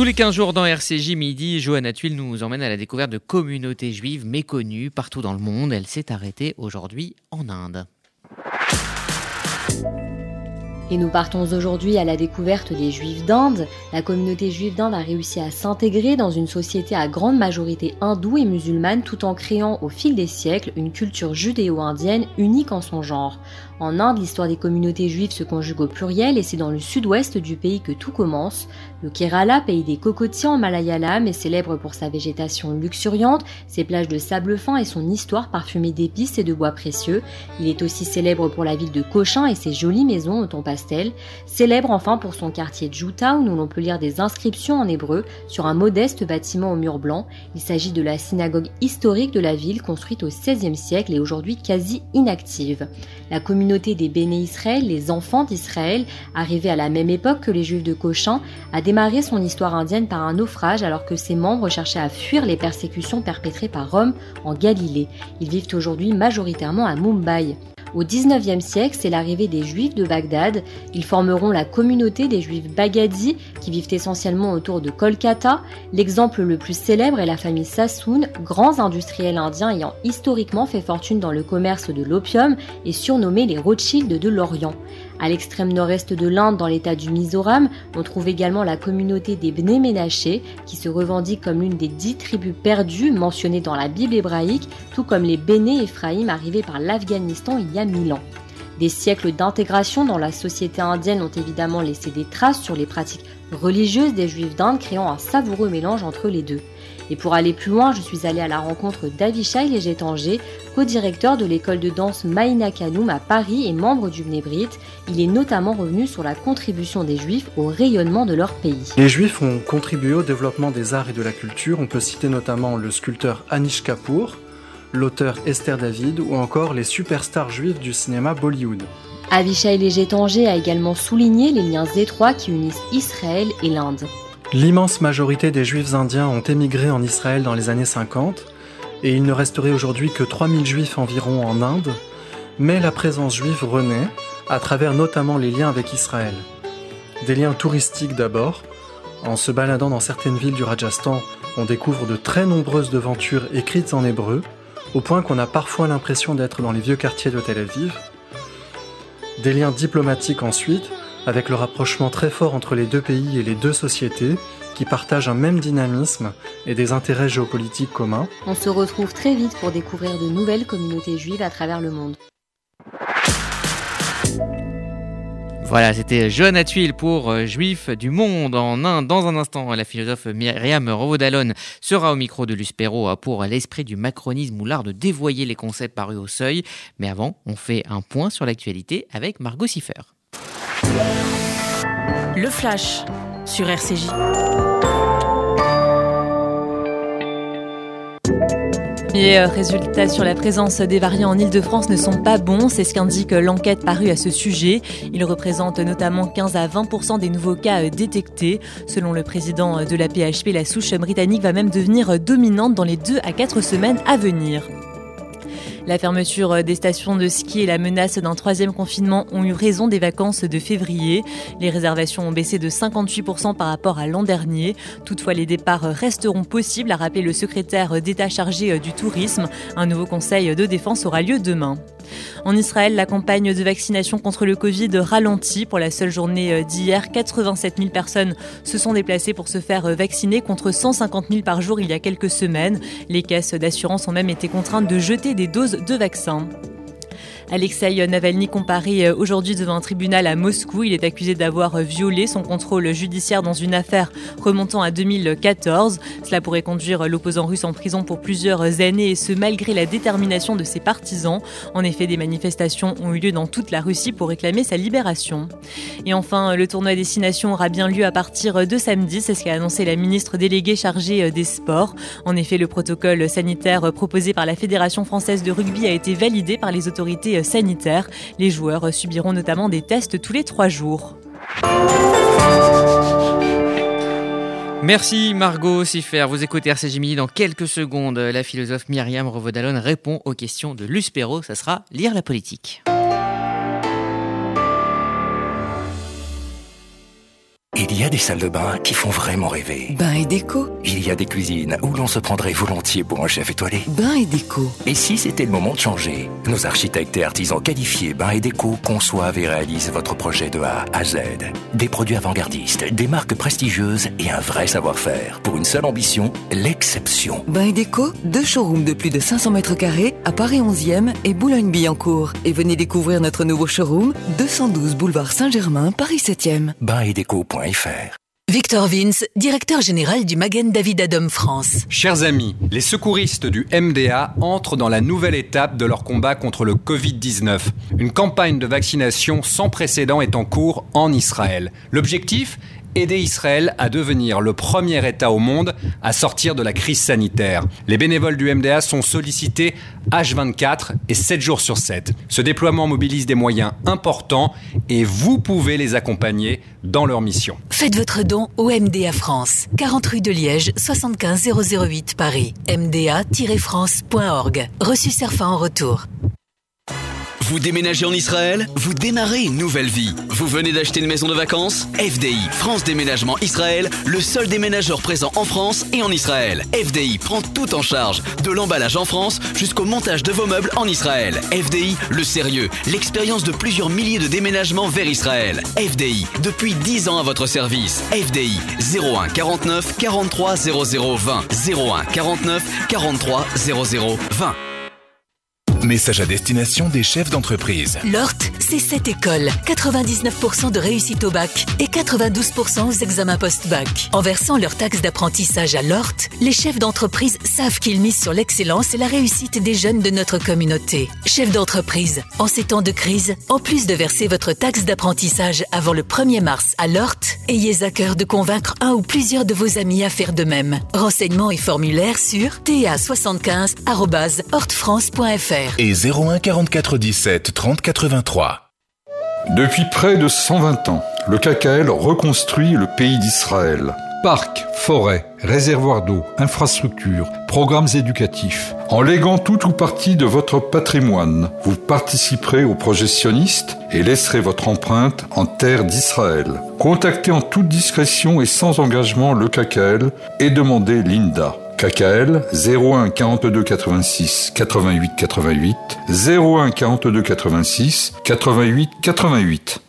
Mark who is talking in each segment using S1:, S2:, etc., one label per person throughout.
S1: Tous les 15 jours dans RCJ Midi, Johanna Tuile nous emmène à la découverte de communautés juives méconnues partout dans le monde. Elle s'est arrêtée aujourd'hui en Inde.
S2: Et nous partons aujourd'hui à la découverte des Juifs d'Inde. La communauté juive d'Inde a réussi à s'intégrer dans une société à grande majorité hindoue et musulmane tout en créant au fil des siècles une culture judéo-indienne unique en son genre. En Inde, l'histoire des communautés juives se conjugue au pluriel et c'est dans le sud-ouest du pays que tout commence. Le Kerala, pays des cocotiers en Malayalam, est célèbre pour sa végétation luxuriante, ses plages de sable fin et son histoire parfumée d'épices et de bois précieux. Il est aussi célèbre pour la ville de Cochin et ses jolies maisons au ton pastel. Célèbre enfin pour son quartier Djouta où l'on peut lire des inscriptions en hébreu sur un modeste bâtiment au mur blanc. Il s'agit de la synagogue historique de la ville construite au XVIe siècle et aujourd'hui quasi inactive. La communauté des Béné Israël, les enfants d'Israël, arrivés à la même époque que les Juifs de Cochin, a démarré son histoire indienne par un naufrage alors que ses membres cherchaient à fuir les persécutions perpétrées par Rome en Galilée. Ils vivent aujourd'hui majoritairement à Mumbai. Au XIXe siècle, c'est l'arrivée des Juifs de Bagdad. Ils formeront la communauté des Juifs Bagadis, qui vivent essentiellement autour de Kolkata. L'exemple le plus célèbre est la famille Sassoon, grands industriels indiens ayant historiquement fait fortune dans le commerce de l'opium et surnommés les Rothschild de l'Orient. À l'extrême nord-est de l'Inde, dans l'état du Mizoram, on trouve également la communauté des Bné Ménaché, qui se revendique comme l'une des dix tribus perdues mentionnées dans la Bible hébraïque, tout comme les Béné Ephraim arrivés par l'Afghanistan il y a mille ans. Des siècles d'intégration dans la société indienne ont évidemment laissé des traces sur les pratiques religieuses des Juifs d'Inde, créant un savoureux mélange entre les deux. Et pour aller plus loin, je suis allée à la rencontre d'Avishai Léger-Tanger, co-directeur de l'école de danse Maïna Kanoum à Paris et membre du Bnebrit. Il est notamment revenu sur la contribution des Juifs au rayonnement de leur pays.
S3: Les Juifs ont contribué au développement des arts et de la culture. On peut citer notamment le sculpteur Anish Kapoor, l'auteur Esther David ou encore les superstars juifs du cinéma Bollywood.
S2: Avishai Léger-Tanger a également souligné les liens étroits qui unissent Israël et l'Inde.
S3: L'immense majorité des juifs indiens ont émigré en Israël dans les années 50 et il ne resterait aujourd'hui que 3000 juifs environ en Inde, mais la présence juive renaît à travers notamment les liens avec Israël. Des liens touristiques d'abord. En se baladant dans certaines villes du Rajasthan, on découvre de très nombreuses devantures écrites en hébreu, au point qu'on a parfois l'impression d'être dans les vieux quartiers de Tel Aviv. Des liens diplomatiques ensuite, avec le rapprochement très fort entre les deux pays et les deux sociétés, qui partagent un même dynamisme et des intérêts géopolitiques communs.
S2: On se retrouve très vite pour découvrir de nouvelles communautés juives à travers le monde.
S1: Voilà, c'était Johanna Tuile pour euh, Juifs du monde en Inde. Dans un instant, la philosophe Myriam Rovodalon sera au micro de Luspero pour l'esprit du macronisme ou l'art de dévoyer les concepts parus au seuil. Mais avant, on fait un point sur l'actualité avec Margot Siffer.
S4: Le flash sur RCJ.
S5: Les euh, résultats sur la présence des variants en Ile-de-France ne sont pas bons, c'est ce qu'indique l'enquête parue à ce sujet. Ils représentent notamment 15 à 20% des nouveaux cas euh, détectés. Selon le président de la PHP, la souche britannique va même devenir dominante dans les 2 à 4 semaines à venir. La fermeture des stations de ski et la menace d'un troisième confinement ont eu raison des vacances de février. Les réservations ont baissé de 58% par rapport à l'an dernier. Toutefois, les départs resteront possibles, a rappelé le secrétaire d'État chargé du tourisme. Un nouveau conseil de défense aura lieu demain. En Israël, la campagne de vaccination contre le Covid ralentit. Pour la seule journée d'hier, 87 000 personnes se sont déplacées pour se faire vacciner contre 150 000 par jour il y a quelques semaines. Les caisses d'assurance ont même été contraintes de jeter des doses de vaccins. Alexei Navalny comparé euh, aujourd'hui devant un tribunal à Moscou. Il est accusé d'avoir violé son contrôle judiciaire dans une affaire remontant à 2014. Cela pourrait conduire l'opposant russe en prison pour plusieurs années et ce malgré la détermination de ses partisans. En effet, des manifestations ont eu lieu dans toute la Russie pour réclamer sa libération. Et enfin, le tournoi Destination aura bien lieu à partir de samedi. C'est ce qu'a annoncé la ministre déléguée chargée des sports. En effet, le protocole sanitaire proposé par la Fédération française de rugby a été validé par les autorités sanitaires. Les joueurs subiront notamment des tests tous les trois jours.
S1: Merci Margot Siffer. Vous écoutez RCJ Midi dans quelques secondes. La philosophe Myriam Revaudalon répond aux questions de Luspero. Ça sera lire la politique.
S6: Il y a des salles de bain qui font vraiment rêver.
S7: Bain et déco
S6: Il y a des cuisines où l'on se prendrait volontiers pour un chef étoilé.
S7: Bain et déco.
S6: Et si c'était le moment de changer Nos architectes et artisans qualifiés Bain et Déco conçoivent et réalisent votre projet de A à Z. Des produits avant-gardistes, des marques prestigieuses et un vrai savoir-faire. Pour une seule ambition, l'exception.
S7: Bain et déco, deux showrooms de plus de 500 mètres carrés à Paris 11e et Boulogne-Billancourt. Et venez découvrir notre nouveau showroom, 212 boulevard Saint-Germain, Paris 7e.
S8: Victor Vince, directeur général du Magen David Adom France.
S9: Chers amis, les secouristes du MDA entrent dans la nouvelle étape de leur combat contre le Covid-19. Une campagne de vaccination sans précédent est en cours en Israël. L'objectif? Aider Israël à devenir le premier État au monde à sortir de la crise sanitaire. Les bénévoles du MDA sont sollicités H24 et 7 jours sur 7. Ce déploiement mobilise des moyens importants et vous pouvez les accompagner dans leur mission.
S8: Faites votre don au MDA France, 40 rue de Liège, 75 008 Paris. mda-france.org. Reçu Serfa en retour.
S10: Vous déménagez en Israël? Vous démarrez une nouvelle vie. Vous venez d'acheter une maison de vacances? FDI, France Déménagement Israël, le seul déménageur présent en France et en Israël. FDI prend tout en charge, de l'emballage en France jusqu'au montage de vos meubles en Israël. FDI, le sérieux, l'expérience de plusieurs milliers de déménagements vers Israël. FDI, depuis 10 ans à votre service. FDI, 01 49 43 00 20. 01 49 43 00 20.
S11: Message à destination des chefs d'entreprise.
S8: L'ORT, c'est cette école. 99% de réussite au bac et 92% aux examens post-bac. En versant leur taxe d'apprentissage à l'ORT, les chefs d'entreprise savent qu'ils misent sur l'excellence et la réussite des jeunes de notre communauté. Chefs d'entreprise, en ces temps de crise, en plus de verser votre taxe d'apprentissage avant le 1er mars à l'ORT, ayez à cœur de convaincre un ou plusieurs de vos amis à faire de même. Renseignements et formulaires sur ta75.hortefrance.fr
S11: et 01 44 17 30 83.
S12: Depuis près de 120 ans, le KKL reconstruit le pays d'Israël. Parcs, forêts, réservoirs d'eau, infrastructures, programmes éducatifs. En léguant tout ou partie de votre patrimoine, vous participerez au projet sioniste et laisserez votre empreinte en terre d'Israël. Contactez en toute discrétion et sans engagement le KKL et demandez l'INDA. KKL 01 42 86 88 88 01 42 86 88 88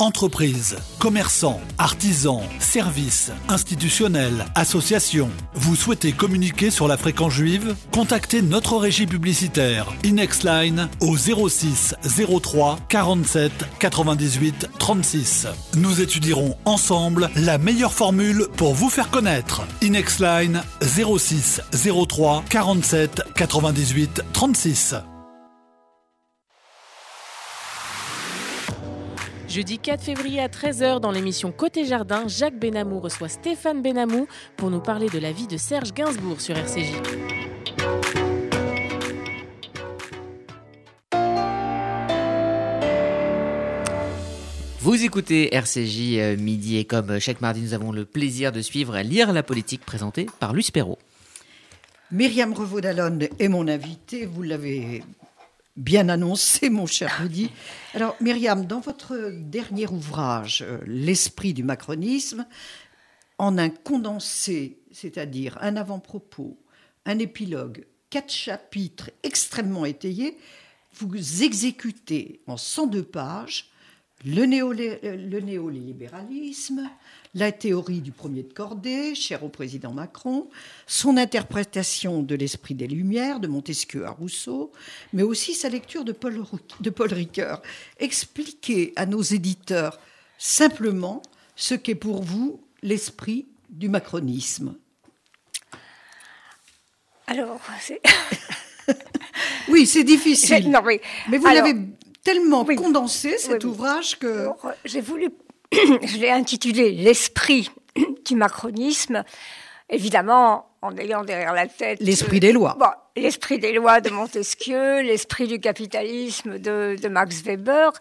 S13: Entreprises, commerçants, artisans, services, institutionnels, associations. Vous souhaitez communiquer sur la fréquence juive? Contactez notre régie publicitaire Inexline au 06 03 47 98 36. Nous étudierons ensemble la meilleure formule pour vous faire connaître. Inexline 06 03 47 98 36.
S4: Jeudi 4 février à 13h dans l'émission Côté Jardin, Jacques Benamou reçoit Stéphane Benamou pour nous parler de la vie de Serge Gainsbourg sur RCJ.
S1: Vous écoutez RCJ euh, midi et comme chaque mardi, nous avons le plaisir de suivre Lire la politique présentée par Luce Perrault.
S14: Myriam Revaud-Dallon est mon invitée, vous l'avez bien annoncé, mon cher Rudy. Alors, Myriam, dans votre dernier ouvrage, euh, L'esprit du macronisme, en un condensé, c'est-à-dire un avant-propos, un épilogue, quatre chapitres extrêmement étayés, vous exécutez en 102 pages le, néolé- le néolibéralisme, la théorie du premier de cordée, chère au président Macron, son interprétation de l'esprit des Lumières, de Montesquieu à Rousseau, mais aussi sa lecture de Paul, Rou- de Paul Ricoeur. Expliquez à nos éditeurs simplement ce qu'est pour vous l'esprit du macronisme.
S15: Alors, c'est.
S14: Oui, c'est difficile.
S15: Non, mais,
S14: Mais vous l'avez tellement
S15: oui.
S14: condensé, cet
S15: Oui, ouvrage,
S14: que...
S15: alors, j'ai voulu. je l'ai intitulé L'esprit du macronisme. Évidemment, en ayant derrière la tête.
S14: L'esprit
S15: euh,
S14: des lois.
S15: bon, l'esprit des lois de Montesquieu, l'esprit du capitalisme de, de Max Weber.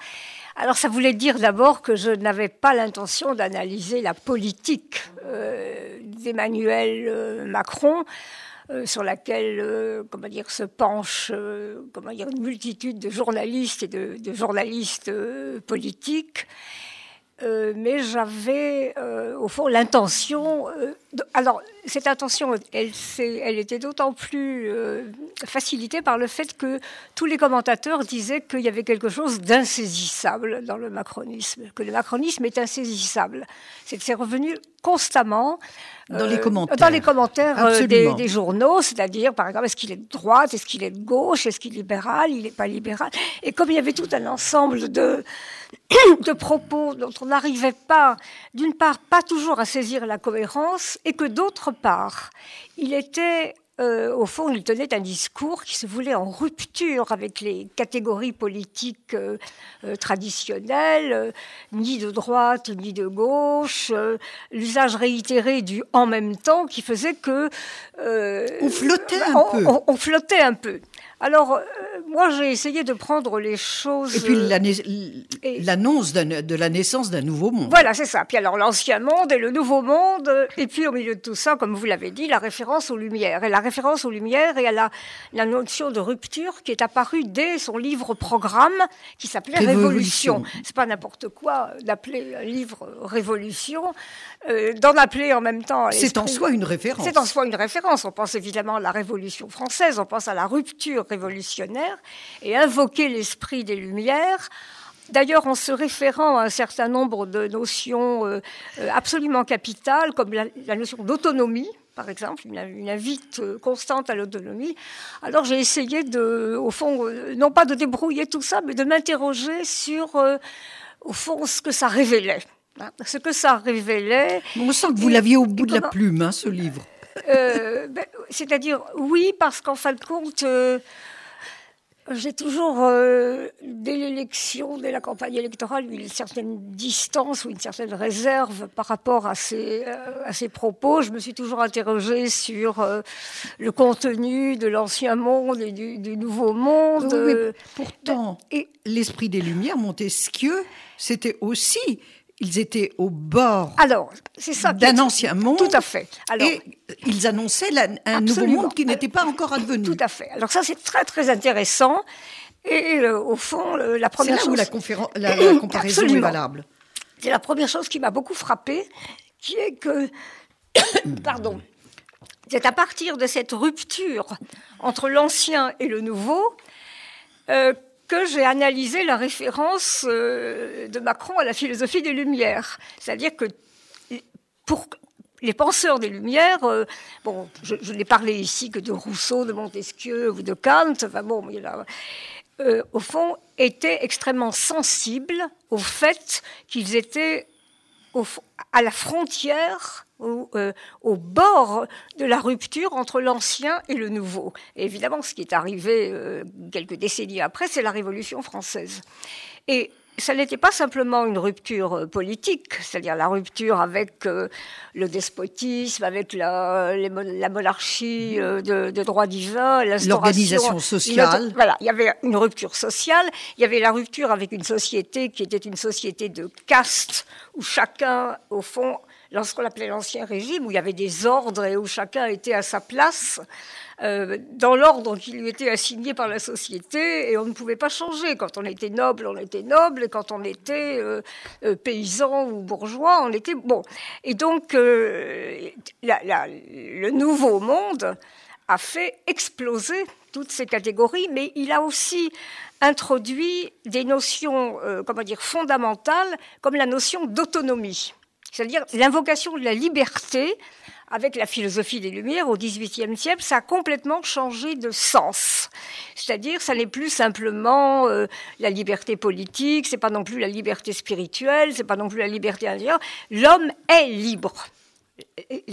S15: Alors, ça voulait dire d'abord que je n'avais pas l'intention d'analyser la politique euh, d'Emmanuel euh, Macron. Euh, sur laquelle euh, comment dire, se penche euh, comment dire, une multitude de journalistes et de, journalistes politiques. Euh, mais j'avais euh, au fond l'intention. Euh, alors cette intention, elle, elle était d'autant plus facilitée par le fait que tous les commentateurs disaient qu'il y avait quelque chose d'insaisissable dans le macronisme, que le macronisme est insaisissable. C'est revenu constamment
S14: dans les commentaires,
S15: dans les commentaires des, des, journaux, c'est-à-dire par exemple est-ce qu'il est de droite, est-ce qu'il est de gauche, est-ce qu'il est libéral, il n'est pas libéral. Et comme il y avait tout un ensemble de de propos dont on n'arrivait pas, d'une part, pas toujours à saisir la cohérence, et que d'autre part, il était euh, au fond, il tenait un discours qui se voulait en rupture avec les catégories politiques euh, euh, traditionnelles, ni de droite ni de gauche, l'usage réitéré du en même temps qui faisait que
S14: on flottait un peu.
S15: on flottait un peu. Alors, euh, moi, j'ai essayé de prendre les choses.
S14: Et puis euh, l'annonce de la naissance d'un nouveau monde.
S15: Voilà, c'est ça. Puis alors, l'ancien monde et le nouveau monde. Et puis, au milieu de tout ça, comme vous l'avez dit, la référence aux Lumières. Et la référence aux Lumières et à la, la notion de rupture qui est apparue dès son livre programme qui s'appelait Révolution. Révolution. C'est pas n'importe quoi d'appeler un livre Révolution. Euh, d'en appeler en même temps.
S14: C'est en soi une référence.
S15: C'est en soi une référence. On pense évidemment à la Révolution française, on pense à la rupture révolutionnaire et invoquer l'esprit des Lumières. D'ailleurs, en se référant à un certain nombre de notions euh, euh, absolument capitales, comme la, notion d'autonomie, par exemple, une, une invite constante à l'autonomie. Alors j'ai essayé de, au fond, non pas de débrouiller tout ça, mais de m'interroger sur, au fond, ce que ça révélait. Hein, ce que ça révélait.
S14: On sent que vous l'aviez au bout de la plume, hein, ce livre.
S15: Euh, ben, c'est-à-dire, oui, parce qu'en fin de compte, euh, j'ai toujours, euh, dès l'élection, dès la campagne électorale, eu une certaine distance ou une certaine réserve par rapport à ces, à ces propos. Je me suis toujours interrogée sur le contenu de l'ancien monde et du, nouveau monde.
S14: pourtant, et l'esprit des Lumières, Montesquieu, c'était aussi ils étaient au bord
S15: Alors, c'est ça,
S14: d'un ancien monde.
S15: Tout à fait.
S14: Alors, et ils annonçaient un nouveau monde qui n'était pas encore advenu.
S15: Tout à fait. Alors ça, c'est très très intéressant. Et euh, au fond, la première chose...
S14: où la, la, comparaison est valable.
S15: C'est la première chose qui m'a beaucoup frappée, qui est que... Pardon. C'est à partir de cette rupture entre l'ancien et le nouveau euh, que j'ai analysé la référence euh, de Macron à la philosophie des Lumières. C'est-à-dire que pour les penseurs des Lumières, euh, bon, je, n'ai parlé ici que de Rousseau, de Montesquieu ou de Kant, enfin bon, euh, au fond, étaient extrêmement sensibles au fait qu'ils étaient à la frontière euh, au, bord de la rupture entre l'ancien et le nouveau. Et évidemment, ce qui est arrivé euh, quelques décennies après, c'est la Révolution française. Et ça n'était pas simplement une rupture euh, politique, c'est-à-dire la rupture avec le despotisme, avec la, la monarchie de, de, droit divin,
S14: l'organisation sociale.
S15: voilà, il y avait une rupture sociale, il y avait la rupture avec une société qui était une société de caste, où chacun, au fond, lorsqu'on l'appelait l'Ancien Régime, où il y avait des ordres et où chacun était à sa place, euh, dans l'ordre qui lui était assigné par la société, et on ne pouvait pas changer. Quand on était noble, on était noble, et quand on était euh, euh, paysan ou bourgeois, on était bon. Et donc, le nouveau monde a fait exploser toutes ces catégories, mais il a aussi introduit des notions, comment dire, fondamentales, comme la notion d'autonomie. C'est-à-dire l'invocation de la liberté avec la philosophie des Lumières au XVIIIe siècle, ça a complètement changé de sens. C'est-à-dire, ça n'est plus simplement euh, la liberté politique, c'est pas non plus la liberté spirituelle, c'est pas non plus la liberté intérieure. L'homme est libre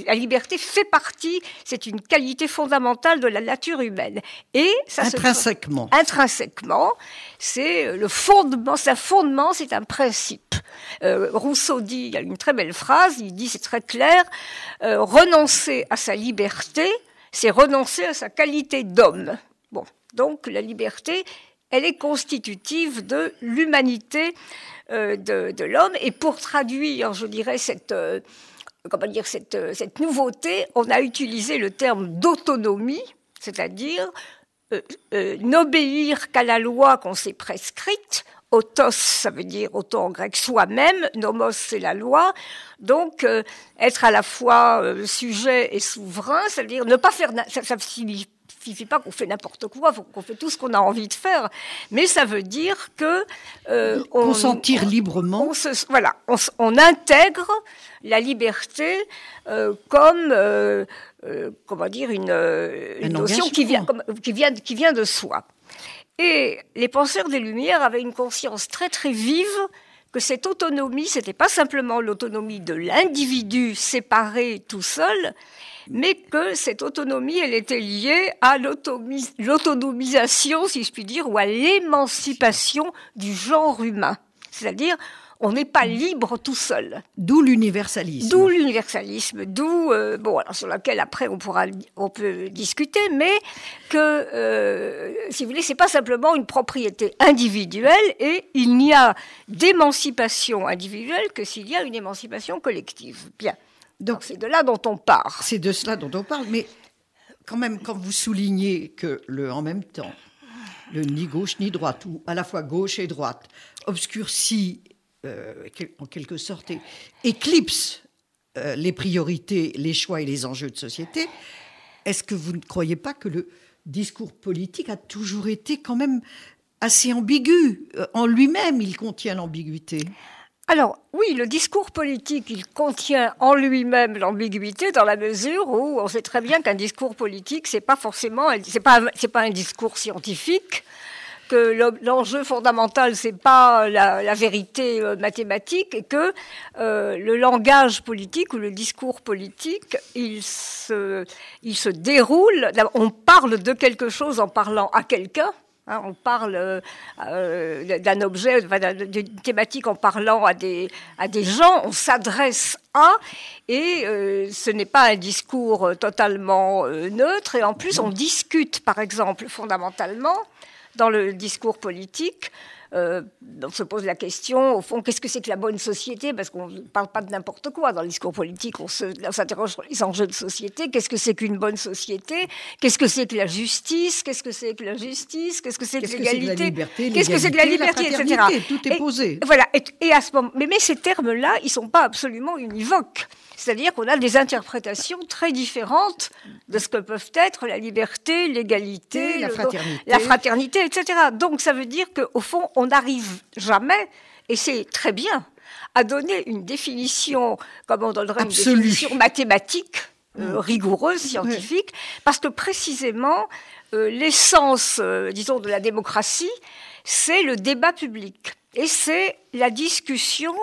S15: la liberté fait partie, c'est une qualité fondamentale de la nature humaine. Et
S14: ça intrinsèquement.
S15: intrinsèquement, c'est le fondement, c'est un fondement, c'est un principe. Euh, Rousseau dit, il y a une très belle phrase, il dit, c'est très clair, euh, renoncer à sa liberté, c'est renoncer à sa qualité d'homme. Bon, donc la liberté, elle est constitutive de l'humanité euh, de, de l'homme. Et pour traduire, je dirais, cette comment dire, cette, euh, cette nouveauté, on a utilisé le terme d'autonomie, c'est-à-dire euh, euh, n'obéir qu'à la loi qu'on s'est prescrite, autos, ça veut dire auto en grec soi-même, nomos c'est la loi. Donc être à la fois sujet et souverain, c'est-à-dire ne pas faire ça, ça signifie pas qu'on fait n'importe quoi, qu'on fait tout ce qu'on a envie de faire, mais ça veut dire que
S14: euh, on, consentir librement.
S15: On se, voilà, on, on, intègre la liberté euh, comme euh, euh comment dire une, une notion qui vient, qui vient qui vient de soi. Et les penseurs des Lumières avaient une conscience très très vive que cette autonomie, c'était pas simplement l'autonomie de l'individu séparé tout seul, mais que cette autonomie, elle était liée à l'autonomisation, si je puis dire, ou à l'émancipation du genre humain. C'est-à-dire, on n'est pas libre tout seul.
S14: D'où l'universalisme.
S15: D'où l'universalisme, d'où euh, bon alors sur laquelle après on pourra on peut discuter, mais que euh, si vous voulez c'est pas simplement une propriété individuelle et il n'y a d'émancipation individuelle que s'il y a une émancipation collective. Bien. Donc c'est de là dont on part.
S14: C'est de cela dont on parle, mais quand même quand vous soulignez que le en même temps le ni gauche ni droite, ou à la fois gauche et droite, obscurcit euh, en quelque sorte, éclipse euh, les priorités, les choix et les enjeux de société, est-ce que vous ne croyez pas que le discours politique a toujours été quand même assez ambigu euh, En lui-même, il contient l'ambiguïté?
S15: Alors oui, le discours politique, il contient en lui-même l'ambiguïté dans la mesure où on sait très bien qu'un discours politique, c'est pas forcément, c'est pas, c'est pas un discours scientifique, que l'enjeu fondamental, c'est pas la, vérité euh, mathématique et que euh, le langage politique ou le discours politique, il se, il se déroule. On parle de quelque chose en parlant à quelqu'un. Hein, on parle euh, d'un objet, d'une thématique en parlant à des, à des gens, on s'adresse à, et ce n'est pas un discours totalement neutre, et en plus on discute, par exemple, fondamentalement, dans le discours politique. Euh, on se pose la question, au fond, qu'est-ce que c'est que la bonne société? Parce qu'on ne parle pas de n'importe quoi dans le discours politique, on s'interroge sur les enjeux de société. Qu'est-ce que c'est qu'une bonne société? Qu'est-ce que c'est que la justice? Qu'est-ce que c'est que la justice Qu'est-ce que c'est que l'égalité?
S14: Qu'est-ce que c'est que la liberté, etc. Tout est posé.
S15: voilà. Et, à ce moment, mais, mais ces termes-là, ils sont pas absolument univoques. C'est-à-dire qu'on a des interprétations très différentes de ce que peuvent être la liberté, l'égalité,
S14: la fraternité.
S15: la fraternité, etc. Donc ça veut dire qu'au fond, on n'arrive jamais, et c'est très bien, à donner une définition, comme on donnerait une définition mathématique, euh, rigoureuse, scientifique, parce que précisément, euh, l'essence, euh, disons, de la démocratie, c'est le débat public. Et c'est la discussion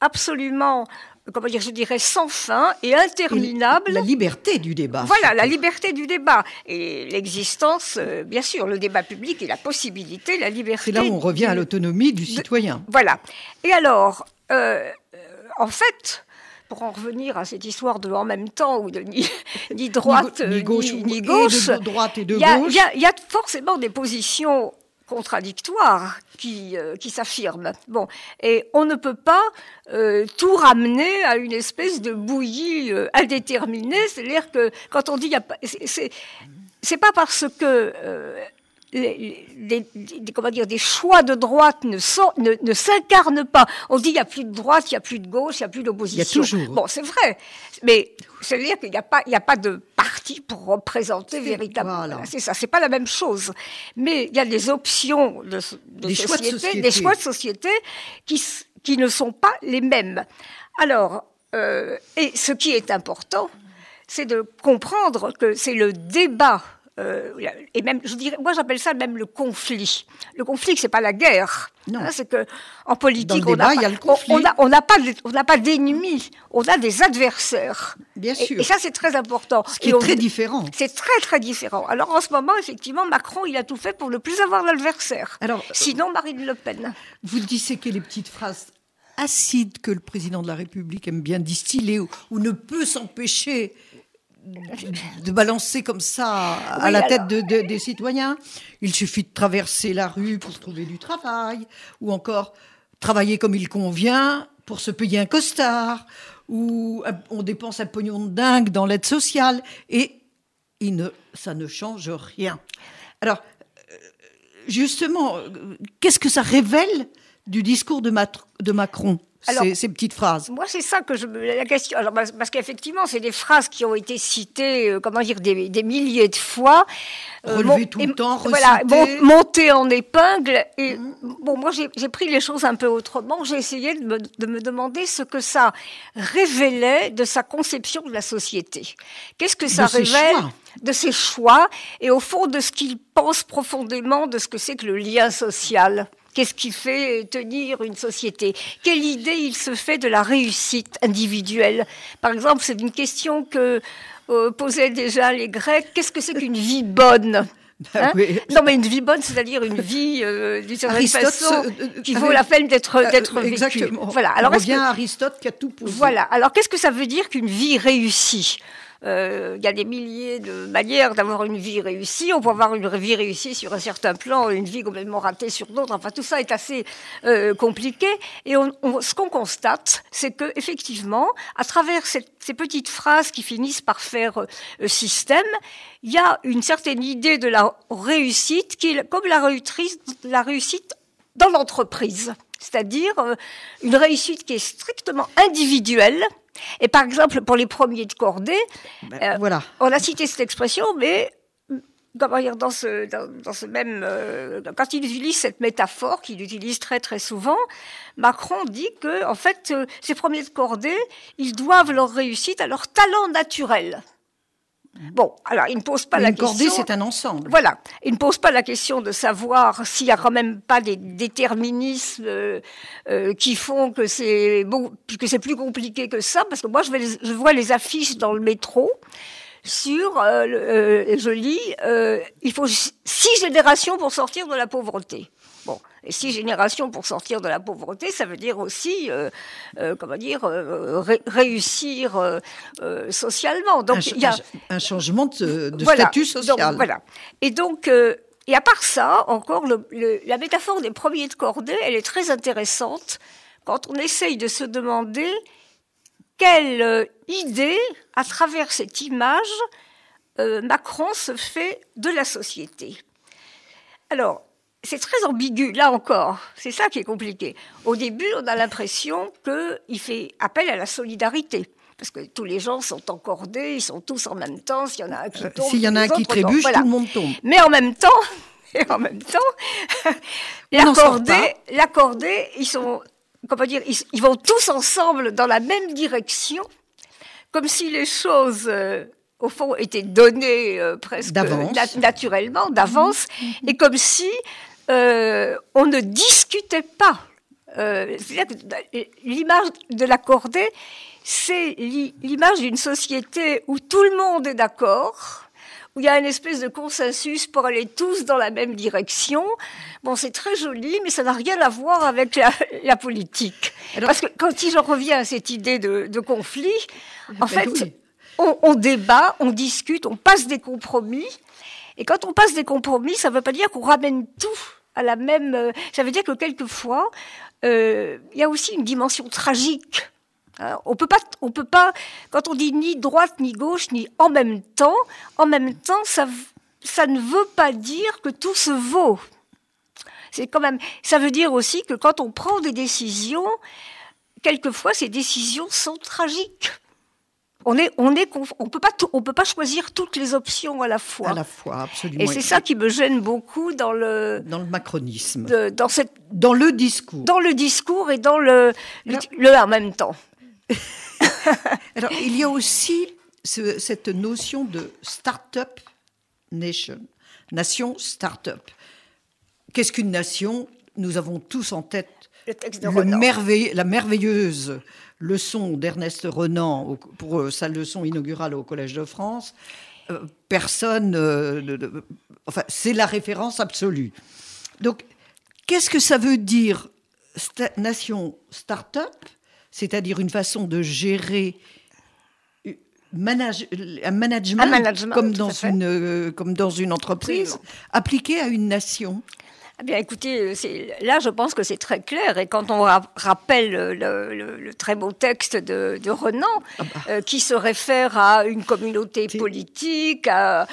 S15: absolument comment dire, je dirais sans fin et interminable.
S14: la liberté du débat.
S15: Voilà, la liberté du débat et l'existence, euh, bien sûr, le débat public et la possibilité, la liberté.
S14: C'est là où on revient à l'autonomie du citoyen.
S15: voilà. Et alors, euh, euh, en fait, pour en revenir à cette histoire de en même temps ou de ni, ni droite ni, gauche, ni, gauche,
S14: de droite et de
S15: gauche, il y, a forcément des positions contradictoires qui, euh, qui s'affirment. Bon, et on ne peut pas euh, tout ramener à une espèce de bouillie euh, indéterminée. C'est-à-dire que quand on dit, c'est, c'est pas parce que des, comment dire, des choix de droite ne, ne, ne s'incarnent pas. On dit il n'y a plus de droite, il n'y a plus de gauche, il n'y a plus d'opposition.
S14: Il y a toujours.
S15: Bon, c'est vrai. Mais c'est-à-dire qu'il n'y a, pas, il a pas de parti pour représenter véritablement. C'est ça, c'est pas la même chose. Mais il y a des options de, de
S14: des
S15: société,
S14: choix de société,
S15: des choix de société qui, qui ne sont pas les mêmes. Alors, euh, et ce qui est important, c'est de comprendre que c'est le débat et même, je dirais, moi j'appelle ça même le conflit. Le conflit, c'est pas la guerre.
S14: Non.
S15: Hein, c'est que en politique, on
S14: n'a
S15: pas, on n'a pas d'ennemis, on a des adversaires.
S14: Bien sûr.
S15: Et, ça, c'est très important.
S14: Ce qui est très différent.
S15: C'est très très différent. Alors en ce moment, effectivement, Macron, il a tout fait pour ne plus avoir d'adversaire. Alors, sinon, Marine Le Pen.
S14: Vous disséquez les petites phrases acides que le président de la République aime bien distiller ou ne peut s'empêcher de balancer comme ça à la tête de, des citoyens. Il suffit de traverser la rue pour trouver du travail, ou encore travailler comme il convient pour se payer un costard, ou on dépense un pognon de dingue dans l'aide sociale, et il ne, ça ne change rien. Alors, euh, justement, qu'est-ce que ça révèle du discours de, de Macron? Ces, petites phrases
S15: Moi, c'est ça que je me la question. Alors, parce qu'effectivement, c'est des phrases qui ont été citées, euh, comment dire, des, des, milliers de fois.
S14: Euh, Relevées tout le temps,
S15: Voilà, montées en épingle. Et mmh. bon, moi, j'ai pris les choses un peu autrement. J'ai essayé de me, de me, demander ce que ça révélait de sa conception de la société. Qu'est-ce que ça révèle de ses choix et au fond de ce qu'il pense profondément de ce que c'est que le lien social? Qu'est-ce qui fait tenir une société? Quelle idée il se fait de la réussite individuelle? Par exemple, c'est une question que euh, posaient déjà les Grecs. Qu'est-ce que c'est qu'une vie bonne? Hein? Non, mais une vie bonne, c'est-à-dire une vie euh, d'une certaine façon euh, qui vaut la peine d'être d'être vécue.
S14: Exactement. Voilà. Alors, On revient à Aristote qui a tout posé.
S15: Voilà. Alors, qu'est-ce que ça veut dire qu'une vie réussie? euh, il y a des milliers de manières d'avoir une vie réussie. On peut avoir une vie réussie sur un certain plan, une vie complètement ratée sur d'autres. Enfin, tout ça est assez euh, compliqué. Et ce qu'on constate, c'est que effectivement, à travers ces petites phrases qui finissent par faire euh, système, il y a une certaine idée de la réussite qui est comme la réussite, la réussite dans l'entreprise. C'est-à-dire une réussite qui est strictement individuelle, et par exemple, pour les premiers de cordée, ben, euh, voilà. on a cité cette expression, mais comment dire, dans ce, dans, ce même, euh, quand il utilise cette métaphore qu'il utilise très très souvent, Macron dit que en fait, euh, ces premiers de cordée, ils doivent leur réussite à leur talent naturel. Bon, alors il ne pose pas la
S14: une
S15: question.
S14: c'est un ensemble.
S15: Voilà, il ne pose pas la question de savoir s'il y a quand même pas des déterminismes euh, euh, qui font que c'est bon, que c'est plus compliqué que ça, parce que moi je, vais je vois les affiches dans le métro sur, euh, euh je lis, il faut six générations pour sortir de la pauvreté. Bon, et six générations pour sortir de la pauvreté, ça veut dire aussi, euh, euh, comment dire, euh, réussir socialement.
S14: Donc il y a un changement de, statut social.
S15: voilà. Et donc. et à part ça, encore, la métaphore des premiers de cordée, elle est très intéressante quand on essaye de se demander quelle idée, à travers cette image, Macron se fait de la société. Alors, c'est très ambigu, là encore. C'est ça qui est compliqué. Au début, on a l'impression qu'il fait appel à la solidarité. Parce que tous les gens sont encordés, ils sont tous en même temps. S'il y en a un qui euh, tombe,
S14: s'il y en a un qui trébuche, tout le monde tombe.
S15: Mais en même temps, et en même temps, l'accordé, ils sont, comment dire, ils, vont tous ensemble dans la même direction, comme si les choses euh, au fond, étaient données euh, presque naturellement, d'avance, mmh. et comme si euh, on ne discutait pas. Euh, l'image de l'accordé, c'est l'image d'une société où tout le monde est d'accord, où il y a une espèce de consensus pour aller tous dans la même direction. Bon, c'est très joli, mais ça n'a rien à voir avec la, politique. Parce que quand j'en reviens à cette idée de, conflit, en ben fait, on, on, débat, on discute, on passe des compromis, et quand on passe des compromis, ça ne veut pas dire qu'on ramène tout à la même. Euh, ça veut dire que quelquefois, euh, il y a aussi une dimension tragique. Hein, on peut pas, on peut pas. Quand on dit ni droite ni gauche ni en même temps, en même temps, ça, ça ne veut pas dire que tout se vaut. C'est quand même. Ça veut dire aussi que quand on prend des décisions, quelquefois ces décisions sont tragiques on est, on est, on peut pas, on peut pas choisir toutes les options à la fois.
S14: À la fois, absolument.
S15: Et c'est ça qui me gêne beaucoup dans le
S14: dans le macronisme,
S15: dans cette,
S14: dans le discours,
S15: dans le discours et dans le le, en même temps.
S14: Alors il y a aussi cette notion de start-up nation, nation start-up. Qu'est-ce qu'une nation? Nous avons tous en tête le la merveilleuse leçon d'Ernest Renan pour euh, sa leçon inaugurale au Collège de France, euh, personne. Euh, enfin, c'est la référence absolue. Donc, qu'est-ce que ça veut dire nation start-up? C'est-à-dire une façon de gérer manage, un, management, comme, dans une, comme dans une entreprise, appliqué à une nation?
S15: Eh bien, écoutez, euh, là, je pense que c'est très clair. Et quand on rappelle le, très beau texte de, Renan, ah bah. euh, qui se réfère à une communauté politique, à,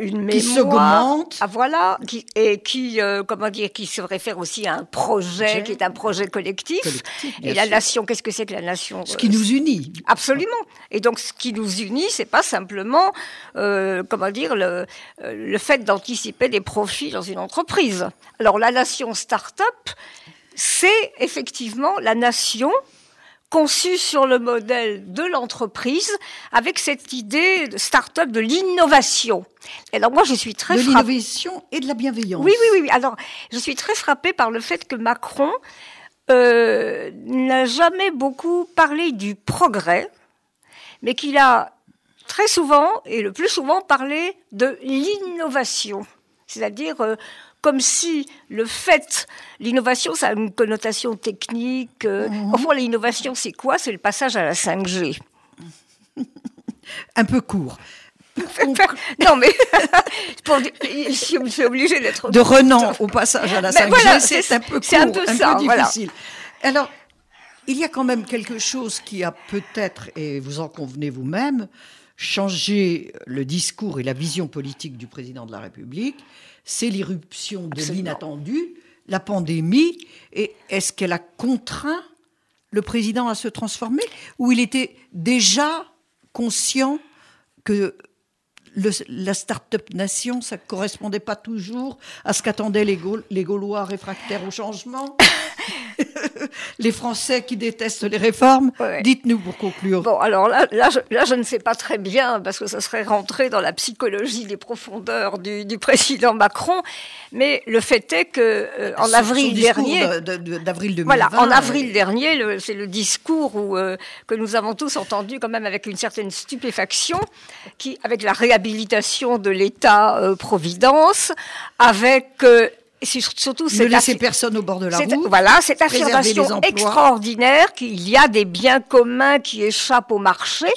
S15: une mémoire, qui
S14: s'augmente,
S15: ah, voilà, qui, et qui, euh, comment dire, qui se réfère aussi à un projet, qui est un projet collectif. et la nation, qu'est-ce que c'est que la nation
S14: Ce qui nous unit.
S15: Absolument. Et donc, ce qui nous unit, c'est pas simplement, comment dire, le, le fait d'anticiper des profits dans une entreprise. Alors la nation start-up, c'est effectivement la nation conçue sur le modèle de l'entreprise avec cette idée de start-up de l'innovation. Alors moi je suis très
S14: de l'innovation et de la bienveillance.
S15: Oui oui oui. Alors je suis très frappée par le fait que Macron euh, n'a jamais beaucoup parlé du progrès, mais qu'il a très souvent et le plus souvent parlé de l'innovation. C'est-à-dire euh, comme si le fait, l'innovation, ça a une connotation technique. Euh, mhm. Enfin, l'innovation, c'est quoi? C'est le passage à la 5G.
S14: Un peu court.
S15: non, mais je suis obligée d'être.
S14: De Renan au passage à la 5G, c'est un peu court, un peu, ça, difficile. Alors, il y a quand même quelque chose qui a peut-être, et vous en convenez vous-même, changé le discours et la vision politique du président de la République c'est l'irruption de l'inattendu, la pandémie, et est-ce qu'elle a contraint le président à se transformer ou il était déjà conscient que la start-up nation, ça ne correspondait pas toujours à ce qu'attendaient les, les Gaulois réfractaires au changement? les Français qui détestent les réformes. Dites-nous pour conclure.
S15: Bon, alors là, là je, là, je ne sais pas très bien, parce que ça serait rentrer dans la psychologie des profondeurs du, du président Macron, mais le fait est que euh, en avril dernier,
S14: d'avril 2020,
S15: voilà, en avril dernier, c'est le discours où, euh, que nous avons tous entendu quand même avec une certaine stupéfaction, qui, avec la réhabilitation de l'État-providence, euh, avec
S14: surtout ne laisser personne au bord de la route.
S15: Voilà, cette affirmation extraordinaire qu'il y a des biens communs qui échappent au marché.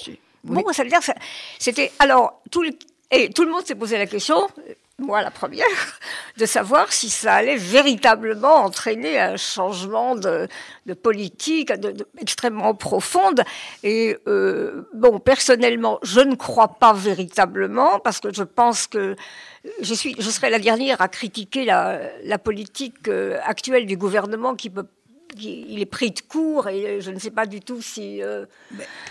S15: Bon, ça veut dire que c'était alors tout le, et tout le monde s'est posé la question moi la première, de savoir si ça allait véritablement entraîner un changement de, politique extrêmement profonde. Et euh, bon, personnellement, je ne crois pas véritablement parce que je pense que je suis, je serai la dernière à critiquer la, la politique euh, actuelle du gouvernement qui peut il est pris de court et je ne sais pas du tout si. Euh,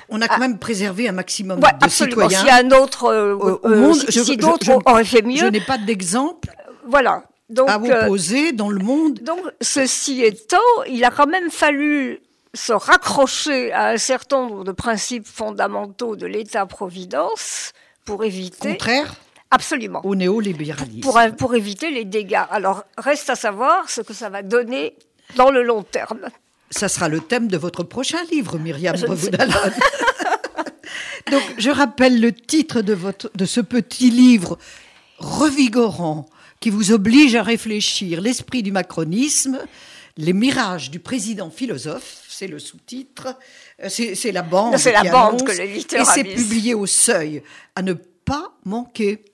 S14: on a quand même préservé un maximum de absolument.
S15: citoyens. S'il y a un autre euh, au, monde, si, d'autres auraient fait mieux. Je
S14: n'ai pas d'exemple.
S15: Voilà.
S14: Donc, à opposer dans le monde.
S15: Donc, ceci étant, il a quand même fallu se raccrocher à un certain nombre de principes fondamentaux de l'État-providence pour éviter.
S14: Contraire
S15: Absolument.
S14: Au néolibéralisme.
S15: Pour, pour éviter les dégâts. Alors, reste à savoir ce que ça va donner dans le long terme.
S14: Ça sera le thème de votre prochain livre, Myriam Revaudalon. Donc, je rappelle le titre de, votre, de ce petit livre revigorant qui vous oblige à réfléchir l'esprit du macronisme, les mirages du président philosophe, c'est le sous-titre, euh, c'est la bande.
S15: C'est la bande que l'éditeur
S14: Et c'est publié au seuil, à ne pas manquer.